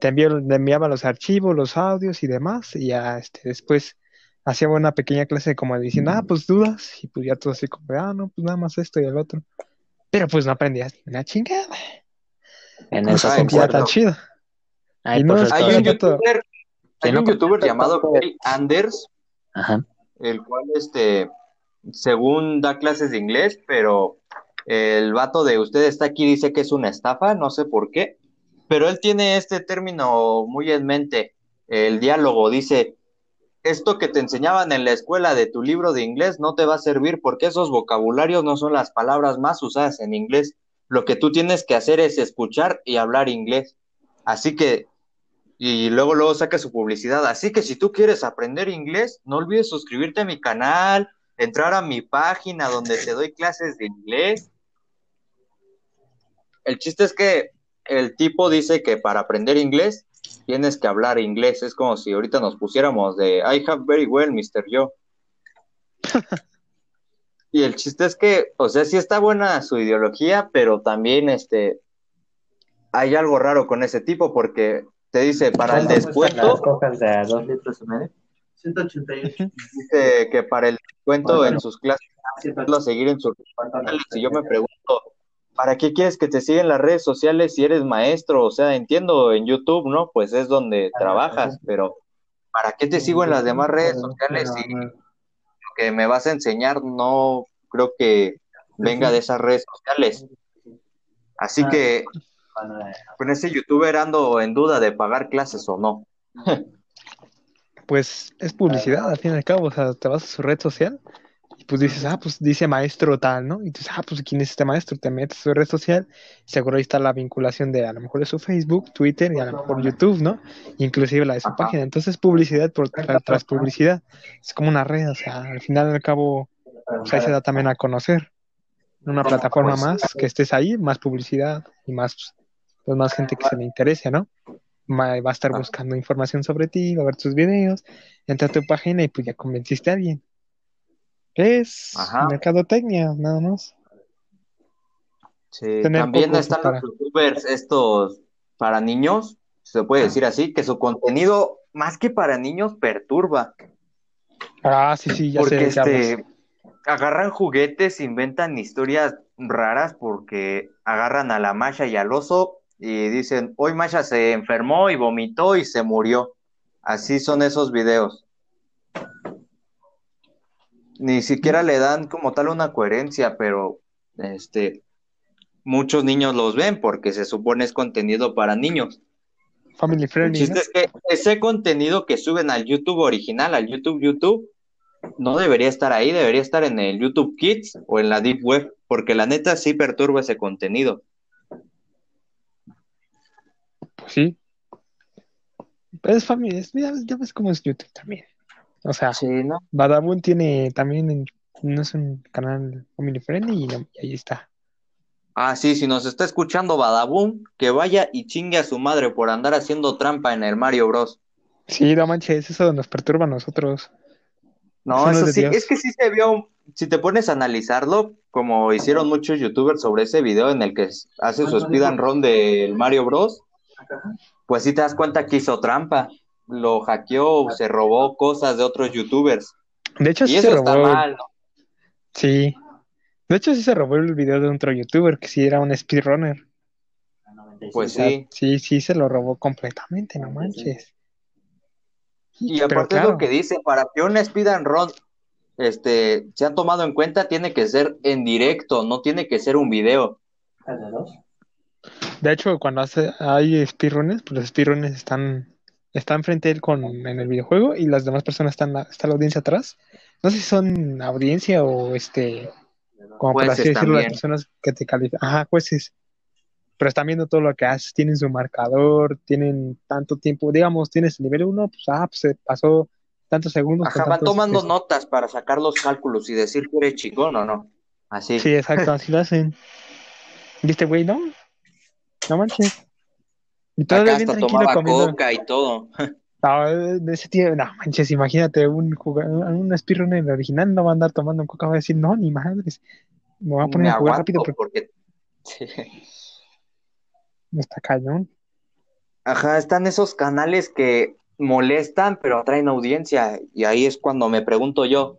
S2: Te, envió, te enviaban los archivos, los audios y demás, y ya este, después hacía una pequeña clase como diciendo, ah, pues dudas, y pues ya todo así como, ah, no, pues nada más esto y el otro. Pero pues no aprendías ni una chingada.
S3: En eso
S2: se sentía tan chido.
S3: Ay,
S2: Y no
S3: pues,
S1: Hay un youtuber, hay un youtuber llamado Anders,
S3: Ajá.
S1: el cual, este, según da clases de inglés, pero el vato de usted está aquí dice que es una estafa, no sé por qué, pero él tiene este término muy en mente, el diálogo, dice, esto que te enseñaban en la escuela de tu libro de inglés no te va a servir porque esos vocabularios no son las palabras más usadas en inglés. Lo que tú tienes que hacer es escuchar y hablar inglés. Así que, y luego luego saca su publicidad. Así que si tú quieres aprender inglés, no olvides suscribirte a mi canal, entrar a mi página donde te doy clases de inglés. El chiste es que el tipo dice que para aprender inglés tienes que hablar inglés. Es como si ahorita nos pusiéramos de I have very well, Mr. Yo. y el chiste es que, o sea, sí está buena su ideología, pero también este hay algo raro con ese tipo porque te dice para el descuento,
S3: cojas de a dos litros y medio?
S5: 188.
S1: dice que para el descuento
S3: Ah,
S1: en sus clases hacerlo seguir en sociales. Y yo me pregunto, ¿para qué quieres que te sigan las redes sociales si eres maestro? O sea, entiendo en YouTube, ¿no? Pues es donde trabajas, pero ¿para qué te sigo en las demás redes sociales si lo que me vas a enseñar no creo que venga de esas redes sociales? Así que con ese youtuber ando en duda de pagar clases o no.
S2: Pues es publicidad, al fin y al cabo, o sea, te vas a su red social pues dices, ah, pues dice maestro tal, ¿no? Y dices, ah, pues ¿quién es este maestro? Te metes a su red social, seguro ahí está la vinculación de a lo mejor de su Facebook, Twitter y a lo mejor YouTube, ¿no? Inclusive la de su
S1: Ajá.
S2: página. Entonces publicidad por tra- tras publicidad. Es como una red, o sea, al final al cabo, pues ahí se da también a conocer. Una plataforma
S1: Pues,
S2: más, que estés ahí, más publicidad y más, pues más gente que se le interese, ¿no? Va a estar buscando información sobre ti, va a ver tus videos, entra a tu página y pues ya convenciste a alguien. Es
S1: Ajá.
S2: mercadotecnia, nada más.
S1: Sí, también están
S2: para-
S1: los youtubers estos para niños, se puede decir así, que su contenido más que para niños perturba,
S2: Ah, sí, sí, ya
S1: porque
S2: sé,
S1: este agarran juguetes, inventan historias raras porque agarran a la Masha y al oso y dicen, hoy Masha se enfermó y vomitó y se murió. Así son esos videos. Ni siquiera le dan como tal una coherencia, pero este muchos niños los ven porque se supone es contenido para niños.
S2: Family
S1: El
S2: friendly,
S1: chiste
S2: ¿no?
S1: es que ese contenido que suben al YouTube original, al YouTube YouTube, no debería estar ahí, debería estar en el YouTube Kids o en la Deep Web, porque la neta sí perturba ese contenido.
S2: Pues sí. Pero es familia, es- ya, ya ves cómo es YouTube también. O sea,
S1: Sí, ¿no?
S2: Badabun tiene también, en- no es un canal family friendly y, no- y ahí está.
S1: Ah, sí, si nos está escuchando Badaboom, que vaya y chingue a su madre por andar haciendo trampa en el Mario Bros.
S2: Sí, no manches, eso nos perturba a nosotros.
S1: No,
S2: Eso no
S1: eso sí,
S2: Dios.
S1: es que sí se vio, si te pones a analizarlo, como hicieron muchos youtubers sobre ese video en el que hace su speed and run del Mario Bros, pues sí te das cuenta que hizo trampa, lo hackeó, se robó cosas de otros youtubers,
S2: De hecho,
S1: y
S2: sí se
S1: eso está
S2: robó.
S1: mal, ¿no?
S2: Sí. De hecho, sí se robó el video de otro youtuber que sí era un speedrunner.
S1: Pues
S2: O sea,
S1: sí,
S2: sí, sí se lo robó completamente, no manches.
S1: y
S2: Pero
S1: aparte es lo que dice, para que un speed and run este, se han tomado en cuenta, tiene que ser en directo, no tiene que ser un video.
S2: de hecho, cuando hace, hay speedrunners, pues los speedrunners están, están frente a él con, en el videojuego y las demás personas están, está la audiencia atrás. No sé si son audiencia o este, como por así decirlo, las personas que te califican. Ajá, jueces. Pero están viendo todo lo que haces, tienen su marcador, tienen tanto tiempo, digamos, tienes el nivel 1, pues ah, pues se pasó tantos segundos
S1: Ajá, van
S2: tantos,
S1: tomando
S2: este,
S1: notas para sacar los cálculos y decir que eres chingón o no. Así.
S2: Sí, exacto, así lo hacen. ¿Viste, güey? No, no manches. Y todavía
S1: Acá
S2: bien
S1: hasta
S2: tranquilo
S1: tomaba
S2: comiendo.
S1: coca y todo.
S2: No, de ese tío, no manches, imagínate, un, un speedrunner original no va a andar tomando coca, va a decir, no, ni madres. Me voy a poner
S1: Me
S2: a jugar rápido porque está cañón.
S1: Ajá, están esos canales que molestan pero atraen audiencia y ahí es cuando me pregunto yo,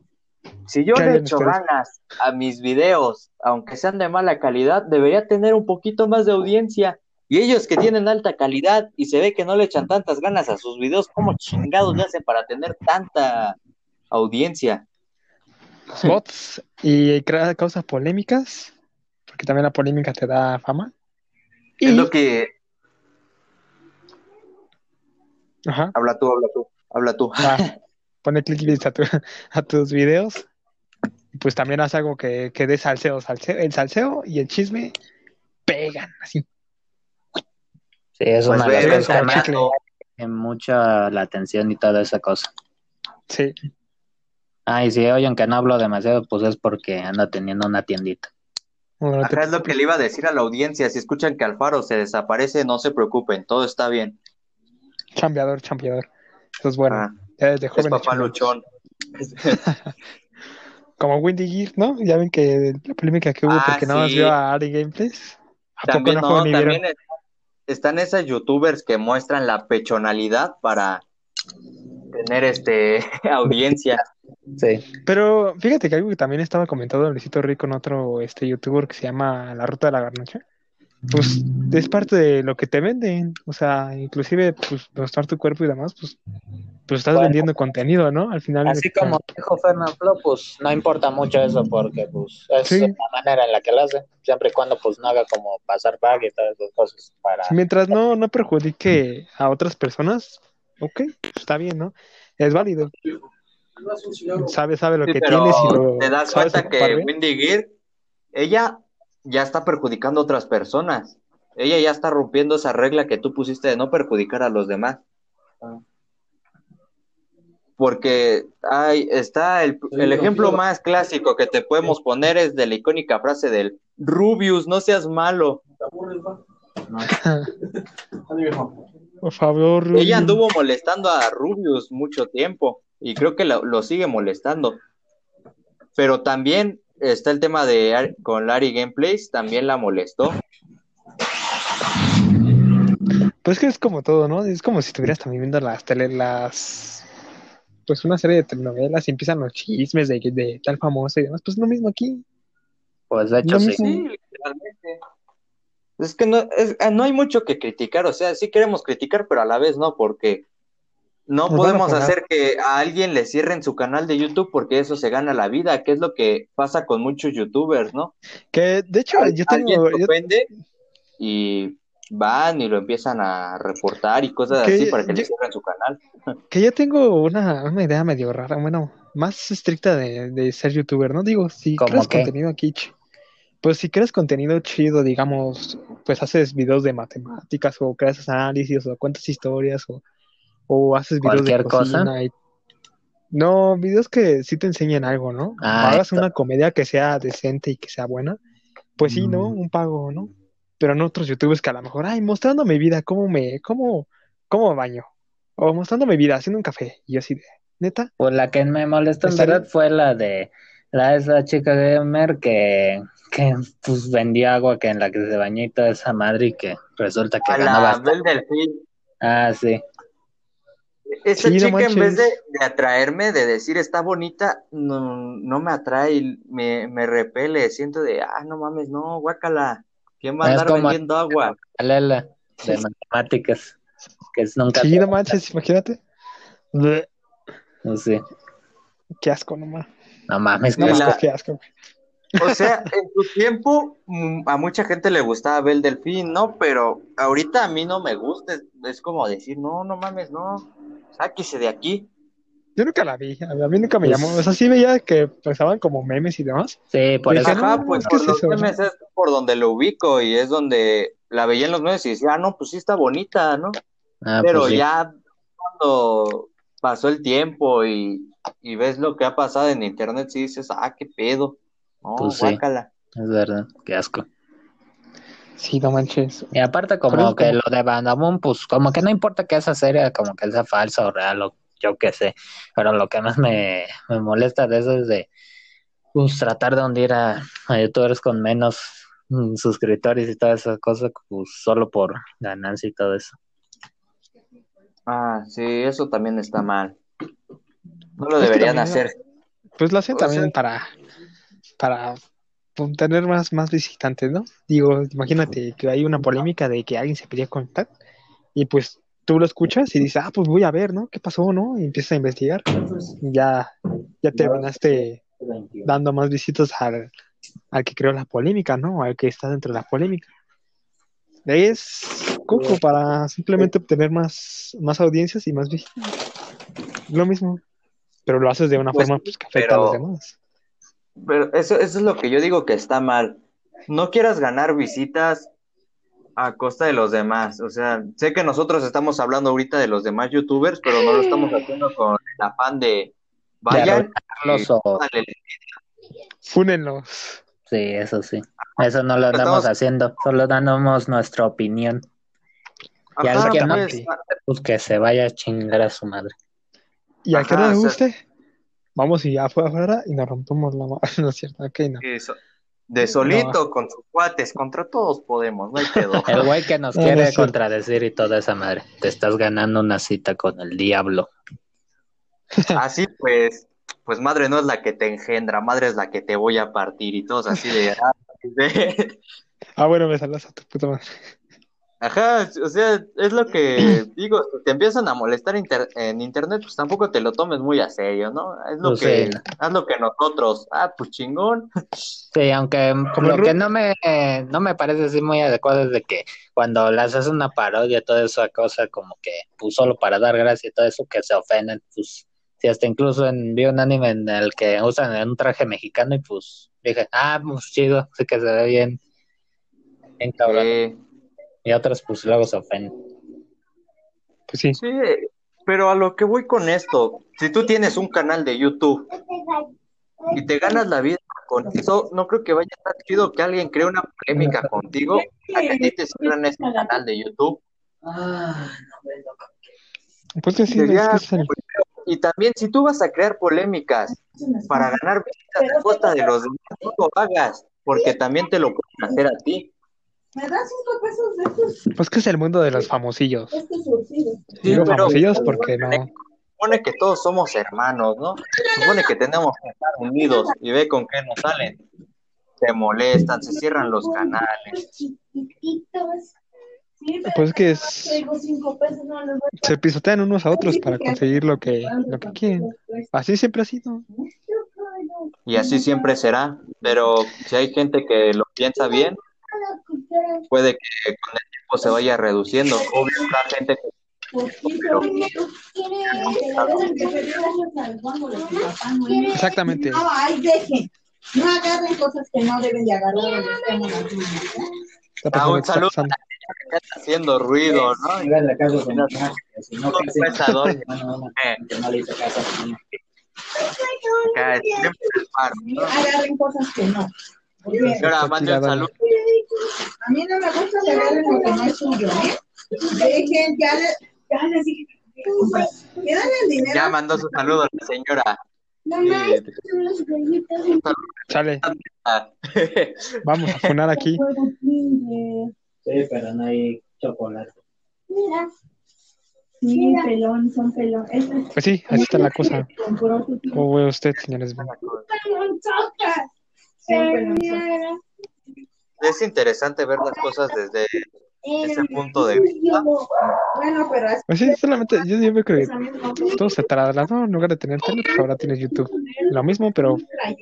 S1: si yo
S2: ¿Qué
S1: le echo ganas a mis videos, aunque sean de mala calidad, debería tener un poquito más de audiencia. Y ellos que tienen alta calidad y se ve que no le echan tantas ganas a sus videos, ¿cómo chingados le hacen para tener tanta audiencia?
S2: Bots y crea causas polémicas, porque también la polémica te da fama.
S1: Es
S2: Y,
S1: lo que...
S2: ajá,
S1: Habla tú, habla tú, habla tú.
S2: va, pone clickbait a, tu- a tus videos. Y pues también haz algo que, que dé salseo, salseo. El salseo y el chisme pegan, así.
S3: Sí, es
S1: Pues
S3: una de las cosas que mucha la atención y toda esa cosa.
S2: Sí,
S3: Ah, y si oyen que no hablo demasiado, pues es porque ando teniendo una tiendita.
S2: No, no te
S1: Ajá, es lo que le iba a decir a la audiencia. Si escuchan que Alfaro se desaparece, no se preocupen, todo está bien.
S2: Chambeador, chambeador. Eso es bueno.
S1: Ah,
S2: Ya desde
S1: es
S2: joven.
S1: papá
S2: chambeador.
S1: luchón.
S2: Como Windy Gear, ¿no? Ya ven que la polémica que hubo
S1: Ah,
S2: porque nada más
S1: sí.
S2: vio a Ari Gameplays. ¿A poco no
S1: no, también es- están esas youtubers que muestran la pechonalidad para tener este audiencia.
S3: Sí.
S2: Pero fíjate que algo que también estaba comentando Luisito Rey con otro este youtuber que se llama La Ruta de la Garnacha. Pues es parte de lo que te venden. O sea, inclusive pues mostrar tu cuerpo y demás, pues, pues estás
S3: Bueno.
S2: vendiendo contenido, ¿no? Al final.
S3: Así como dijo Fernando Flo, pues no importa mucho eso porque pues es
S2: Sí.
S3: la manera en la que lo hace, siempre y cuando pues no haga como pasar paga y todas esas cosas para...
S2: Mientras no, no perjudique a otras personas, ok, está bien, ¿no? Es válido. Sabe, sabe lo
S1: Sí,
S2: que
S1: pero
S2: tienes y lo
S1: te das cuenta que. Windy Gear, ella ya está perjudicando a otras personas. Ella ya está rompiendo esa regla que tú pusiste de no perjudicar a los demás. Porque hay, está el, el ejemplo más clásico que te podemos poner es de la icónica frase del Rubius, no seas malo.
S2: Por favor,
S1: Ella anduvo molestando a Rubius mucho tiempo y creo que lo, lo sigue molestando. Pero también está el tema de con Larry Gameplays, también la molestó.
S2: Pues que es como todo, ¿no? Es como si estuvieras también viendo las tele, las pues una serie de telenovelas y empiezan los chismes de, de tal famoso y demás. Pues lo mismo aquí.
S3: Pues de hecho sí.
S2: mismo.
S1: Sí, literalmente. Es que no, es- ah, no hay mucho que criticar, o sea, sí queremos criticar, pero a la vez no, porque no
S2: Nos
S1: podemos hacer que a alguien le cierren su canal de YouTube porque eso se gana la vida, que es lo que pasa con muchos youtubers, ¿no?
S2: Que de hecho yo
S1: Alguien
S2: tengo, yo-
S1: ofende y van y lo empiezan a reportar y cosas
S2: Que
S1: así para que
S2: yo-
S1: le cierren su canal.
S2: que yo tengo una, una idea medio rara, bueno, más estricta de, de ser youtuber, ¿no? Digo, si
S3: ¿Cómo
S2: creas
S3: qué?
S2: contenido aquí, pues si creas contenido chido, digamos, pues haces videos de matemáticas o creas análisis o cuentas historias o, o haces videos de
S3: Cualquier cosa.
S2: cocina y- No, videos que sí te enseñen algo, ¿no?
S3: Ah,
S2: hagas
S3: esto.
S2: una comedia que sea decente y que sea buena, pues sí, ¿no?
S3: Mm.
S2: Un pago, ¿no? Pero no otros youtubers que a lo mejor, ay, mostrando mi vida, cómo me, cómo, cómo me baño. O mostrando mi vida, haciendo un café. Y yo así de, neta,
S3: Pues la que me molestó en
S2: ¿En
S3: verdad fue la de la esa chica gamer que, que pues vendía agua que en la que se bañó y toda esa madre y que resulta que
S1: A
S3: ganaba
S1: la
S3: hasta-
S1: Delfín.
S3: Ah, sí.
S1: Esa
S2: Sí, no
S1: chica en vez de, atraerme, de decir está bonita, no, no me atrae, me, me repele, siento de, ah, no mames, no, guácala, ¿quién va a andar vendiendo agua?
S3: Lela de matemáticas que es nunca
S2: sí, no manches, imagínate.
S3: No sé.
S2: Qué asco, nomás.
S3: No mames,
S2: No,
S1: la-
S2: qué asco.
S1: O sea, en su tiempo mm, a mucha gente le gustaba Bel Delfín, ¿no? Pero ahorita a mí no me gusta, es como decir, no, no mames, no, sáquese de aquí.
S2: Yo nunca la vi, a mí nunca me
S3: Pues-
S2: llamó. O sea, sí veía que pasaban como memes y demás.
S3: Sí, por eso.
S2: no,
S1: Ajá, pues
S2: ¿qué
S1: por
S2: es
S1: los
S2: eso?
S1: memes es por donde lo ubico y es donde la veía en los memes y decía, ah, no, pues sí está bonita, ¿no?
S3: Ah,
S1: Pero
S3: pues sí.
S1: ya cuando pasó el tiempo y, y ves lo que ha pasado en internet, sí dices, ah, qué pedo. No,
S3: Pues sí. Es verdad, qué asco.
S2: Sí, no manches.
S3: Y aparte como que
S2: como-
S3: lo de Bandamon, pues como que no importa que esa serie como que sea falsa o real o yo qué sé, pero lo que más me, me molesta de eso es de pues tratar de hundir a, a youtubers con menos mm, suscriptores y todas esas cosas, pues solo por ganancia y todo eso.
S1: Ah, sí, eso también está mal. No lo
S2: Es que
S1: deberían
S2: también-
S1: hacer.
S2: Pues lo hacen
S1: O
S2: también
S1: sea-
S2: para, para tener más, más visitantes, ¿no? Digo, imagínate que hay una polémica de que alguien se pelea con tal y pues tú lo escuchas y dices, ah, pues voy a ver, ¿no? ¿Qué pasó, no? Y empiezas a investigar. Y Ya, ya terminaste dando más visitas al, al que creó la polémica, ¿no? Al que está dentro de la polémica. Es coco para simplemente obtener más, más audiencias y más visitas. Lo mismo. Pero lo haces de una
S1: Pues
S2: forma pues, que afecta a los demás.
S1: Pero eso, eso es lo que yo digo que está mal. No quieras ganar visitas a costa de los demás. O sea, sé que nosotros estamos hablando ahorita de los demás youtubers, pero no lo estamos haciendo con el afán de vayan,
S2: Fúnenlos.
S3: Sí, eso sí. Eso no lo andamos
S1: Estamos-
S3: haciendo, solo damos nuestra opinión. Y al
S1: Ajá,
S3: que no,
S1: pues,
S3: pues que se vaya a chingar a su madre.
S2: Y al que
S1: Ajá,
S2: no le
S1: o sea-
S2: guste, vamos y afuera, afuera y nos rompemos la mano. No es cierto, ok, no.
S1: eso. De solito, con sus cuates, contra todos podemos, no hay pedo.
S3: El güey que nos
S2: No, no
S3: quiere contradecir y toda esa madre. Te estás ganando una cita con el diablo.
S1: Así pues, pues madre no es la que te engendra, madre es la que te voy a partir y todos así de... ah, de-
S2: Ah, bueno, me salas a tu puta madre.
S1: Ajá, o sea, es lo que digo, te empiezan a molestar inter- en internet, pues tampoco te lo tomes muy a serio, ¿no? Es lo
S3: Pues
S1: que,
S3: sí.
S1: haz lo que nosotros, ah, pues chingón.
S3: Sí, aunque
S2: Como
S3: lo que no me, no me parece así muy adecuado es de que cuando le haces una parodia, toda esa cosa como que, pues solo para dar gracia y todo eso, que se ofenden, pues, si hasta incluso en, vi un anime en el que usan un traje mexicano y pues dije, ah, pues chido, sí que se ve bien, bien cabrón.
S1: Eh,
S3: Y otros pues luego se ofenden.
S2: Pues sí.
S1: sí, pero a lo que voy con esto, si tú tienes un canal de YouTube y te ganas la vida con eso, no creo que vaya a estar chido que alguien cree una polémica contigo, a que a ti te cierran ese canal de YouTube.
S2: Pues que sí,
S1: Sería
S2: es que es el-
S1: muy feo. Y también, si tú vas a crear polémicas para ganar visitas a costa de los demás, no lo hagas, porque también te lo pueden hacer a ti.
S4: ¿Me das cinco pesos de estos,
S2: pues que es el mundo de los famosillos.
S4: estos surcidos?
S2: Digo
S1: pero-
S2: famosillos porque no.
S1: supone que todos somos hermanos, ¿no? Supone que tenemos que estar unidos y ve con qué nos salen. Se molestan, se cierran los canales.
S4: Sí,
S2: Pues que es- Se pisotean unos a otros para conseguir lo que, lo que quieren. Así siempre ha sido.
S1: Y así siempre será. Pero si hay gente que lo piensa bien, puede que con el tiempo se vaya reduciendo. Obvio, habrá gente que
S2: Exactamente.
S4: No, ay, dejen. No agarren cosas que no deben de agarrar.
S2: La
S1: Ah, un
S2: que
S1: saludo. está haciendo ruido, ¿no? ¿no?
S4: Agarren cosas que no.
S1: Señora, mande un saludo.
S4: a mí no me gusta que agarren lo que no es suyo, ¿eh? Dejen, ya, le, ya les dije. El dinero.
S1: Ya mandó su saludo la señora.
S4: Mamá,
S1: Eh.
S2: Sale, vamos a funar aquí.
S3: Sí, pero no hay chocolate.
S4: Mira. Sí, pelón, son pelón. Es
S2: Pues sí, así está la cosa. ¿Cómo ve usted, señores?
S1: Es interesante ver las cosas desde ese punto de vista.
S4: Bueno, pero es
S2: Pues sí, solamente yo, yo creo que todo se trasladó. En lugar de tener tele, pues ahora tienes YouTube. Lo mismo, pero
S4: así.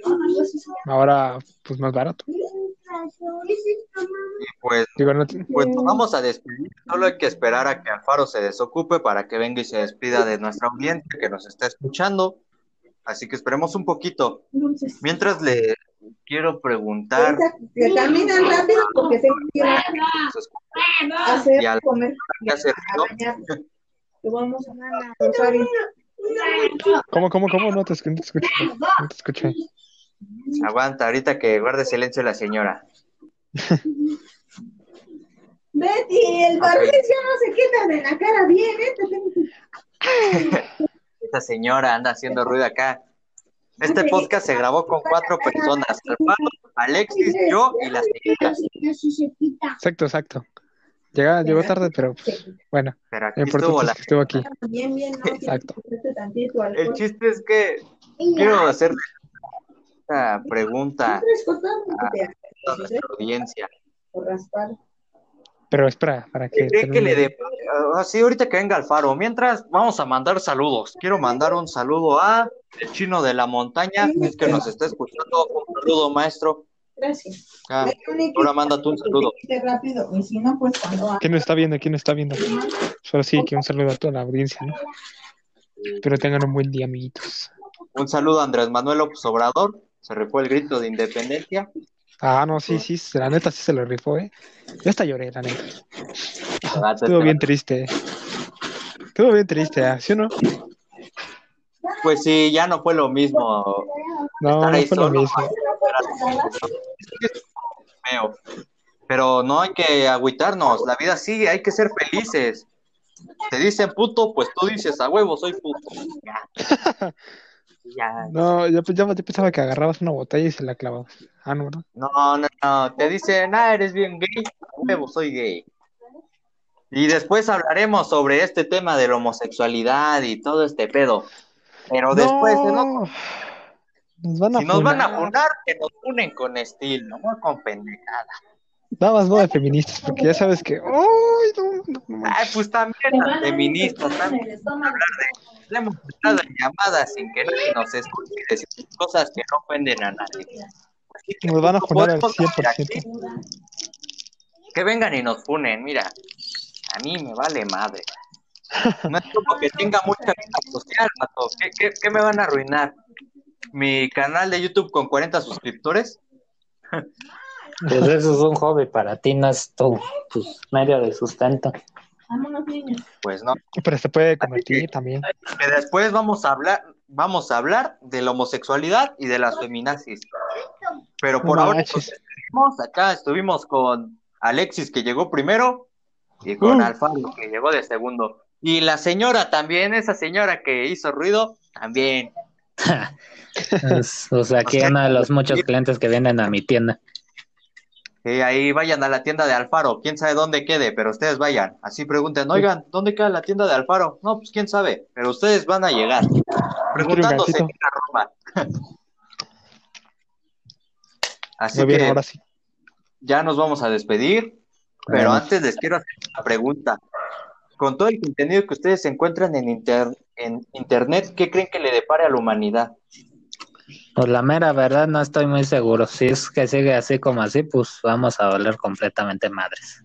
S2: ahora pues más barato.
S1: Y pues,
S2: Digo, no,
S1: pues nos vamos a despedir. Solo hay que esperar a que Alfaro se desocupe para que venga y se despida de nuestra audiencia que nos está escuchando. Así que esperemos un poquito. Mientras le quiero preguntar,
S4: Que caminan rápido porque tengo que ir a hacer
S1: Y al-
S4: comer
S1: ¿qué hacer,
S4: a
S1: no?
S4: bañar. Que vamos a.
S2: ¿Cómo, cómo, cómo? No te, escu- no te escuché. No te escuché.
S1: aguanta, ahorita que guarde silencio la señora.
S4: Betty, el barniz ya no se quita de la cara bien, ¿eh?
S1: Esta señora anda haciendo ruido acá. Este podcast se grabó con cuatro personas: Alexis, yo y la señora.
S2: Exacto, exacto. Llega, llegó tarde, pero bueno,
S1: Pero aquí estuvo
S2: es
S1: la.
S2: que estuvo aquí.
S4: Bien, bien, ¿no?
S2: Exacto.
S1: El chiste es que quiero hacerle esta pregunta a nuestra audiencia.
S2: Pero espera, para que
S1: ¿Cree que le
S2: termine.
S1: Dé? ah, sí, ahorita que venga Alfaro. Mientras, vamos a mandar saludos. Quiero mandar un saludo a el chino de la montaña, es que nos está escuchando. Un saludo, maestro.
S4: Gracias.
S1: Ah, ahora mándate un saludo.
S4: pues
S2: ¿Quién está viendo? ¿Quién está viendo? Solo sí, que un saludo a toda la audiencia, ¿no? Espero tengan un buen día, amiguitos.
S1: Un saludo a Andrés Manuel López Obrador. Se rifó el grito de independencia.
S2: Ah, no, sí, sí, la neta sí se lo rifó, ¿eh? Yo hasta lloré, la neta.
S1: Ah,
S2: Estuvo bien triste. Estuvo bien triste, ¿ah? ¿sí o no?
S1: Pues sí, ya no fue lo mismo.
S2: No,
S1: Estar
S2: no
S1: ahí
S2: fue lo
S1: solo,
S2: mismo.
S1: es feo. Pero no hay que agüitarnos, la vida sigue, hay que ser felices. Te dicen puto, pues tú dices a huevo, soy puto. Ya. Ya.
S2: No, yo, yo, yo pensaba que agarrabas una botella y se la clavabas. Ah, no, ¿verdad?
S1: No, no, no. Te dicen, ah, eres bien gay. A huevo, soy gay. Y después hablaremos sobre este tema de la homosexualidad y todo este pedo. Pero después, ¿no?
S2: Nos van a
S1: si nos van a
S2: funar.
S1: que nos funen con estilo, no con pendejada.
S2: Nada más no de feministas, porque ya sabes que. ¡Ay, no, no, no
S1: Ay, pues también las feministas, también hemos estado en llamadas sin que nadie nos escuche y decir cosas que no ofenden a nadie. Así que
S2: Nos van a funar al
S1: podemos hacer
S2: 100%.
S1: aquí. Que vengan y nos funen, mira, a mí me vale madre. No es como que tenga mucha vida social, mato. ¿Qué, qué, qué me van a arruinar? ¿Mi canal de YouTube con 40 suscriptores?
S3: Pues eso es un hobby para ti, no es tu pues, medio de sustento.
S1: Pues no.
S2: Pero se puede convertir
S1: que-
S2: también.
S1: Que después vamos a hablar, vamos a hablar de la homosexualidad y de las feminazis. Pero por ahora despedimos. acá estuvimos con Alexis que llegó primero y con
S2: Uh.
S1: Alfaro que llegó de segundo. Y la señora también, esa señora que hizo ruido, también.
S3: Es- o sea, aquí uno de los muchos clientes que vienen a mi tienda.
S1: Y ahí vayan a la tienda de Alfaro, quién sabe dónde quede, pero ustedes vayan. Así pregunten, oigan, ¿dónde queda la tienda de Alfaro? No, pues quién sabe, pero ustedes van a llegar. Preguntándose en la Roma. Así
S2: Muy bien,
S1: que
S2: ahora sí.
S1: ya nos vamos a despedir, pero antes les quiero hacer una pregunta. Con todo el contenido que ustedes encuentran en, inter- en Internet, ¿qué creen que le depare a la humanidad?
S3: Pues la mera verdad no estoy muy seguro. Si es que sigue así como así, pues vamos a valer completamente madres.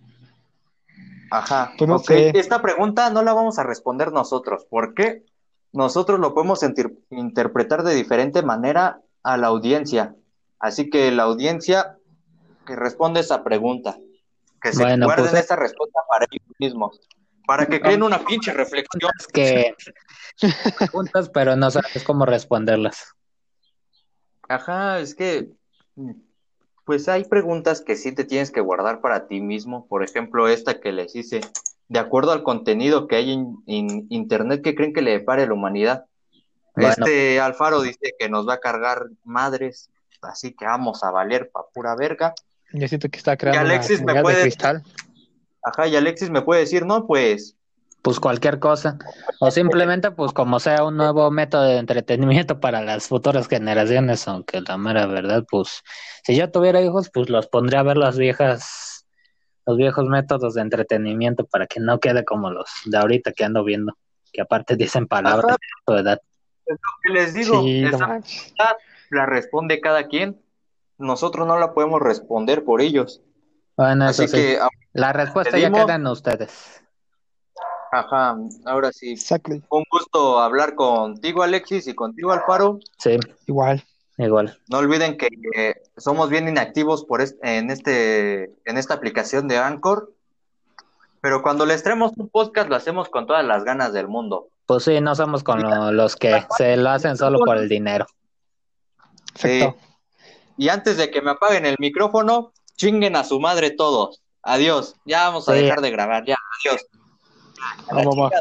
S1: Ajá.
S2: No
S1: ok.
S2: sé.
S1: Esta pregunta no la vamos a responder nosotros. ¿Por qué? Nosotros lo podemos inter- interpretar de diferente manera a la audiencia. Así que la audiencia que responde esa pregunta, que se
S3: Bueno,
S1: guarden
S3: pues,
S1: esa respuesta para ellos mismos, para que creen una pinche reflexión.
S3: Es que preguntas, pero no sabes cómo responderlas.
S1: Ajá, es que, pues hay preguntas que sí te tienes que guardar para ti mismo. Por ejemplo, esta que les hice, de acuerdo al contenido que hay en, en internet, ¿qué creen que le depare a la humanidad?
S3: Bueno.
S1: Este Alfaro dice que nos va a cargar madres, así que vamos a valer pa' pura verga.
S2: Yo siento que está creando
S1: Alexis,
S2: una
S1: ¿me
S2: de cristal.
S1: Ajá, y Alexis me puede decir, no, pues,
S3: Pues cualquier cosa. O simplemente, pues como sea un nuevo método de entretenimiento para las futuras generaciones, aunque la mera verdad, pues si yo tuviera hijos, pues los pondría a ver las viejas, los viejos métodos de entretenimiento para que no quede como los de ahorita que ando viendo, que aparte dicen palabras
S1: Ajá.
S3: de tu edad.
S1: ¿qué les digo?
S2: Sí,
S1: Esa la responde cada quien. Nosotros no la podemos responder por ellos.
S3: Bueno, eso
S1: Así
S3: sí.
S1: que, ah,
S3: La respuesta ya
S1: pedimos-
S3: queda en ustedes.
S1: ajá, ahora sí.
S2: Exactly.
S1: Un gusto hablar contigo, Alexis, y contigo, Alfaro.
S3: Sí,
S2: Igual.
S3: igual.
S1: No olviden que eh, somos bien inactivos por es- en, este, en esta aplicación de Anchor. Pero cuando les traemos un podcast, lo hacemos con todas las ganas del mundo.
S3: Pues sí, no somos con lo- los que se lo hacen solo por el dinero.
S2: Exacto.
S1: Y antes de que me apaguen el micrófono, chinguen a su madre todos. Adiós. Ya vamos a
S3: Sí.
S1: dejar de grabar. Ya, adiós.
S2: Vamos.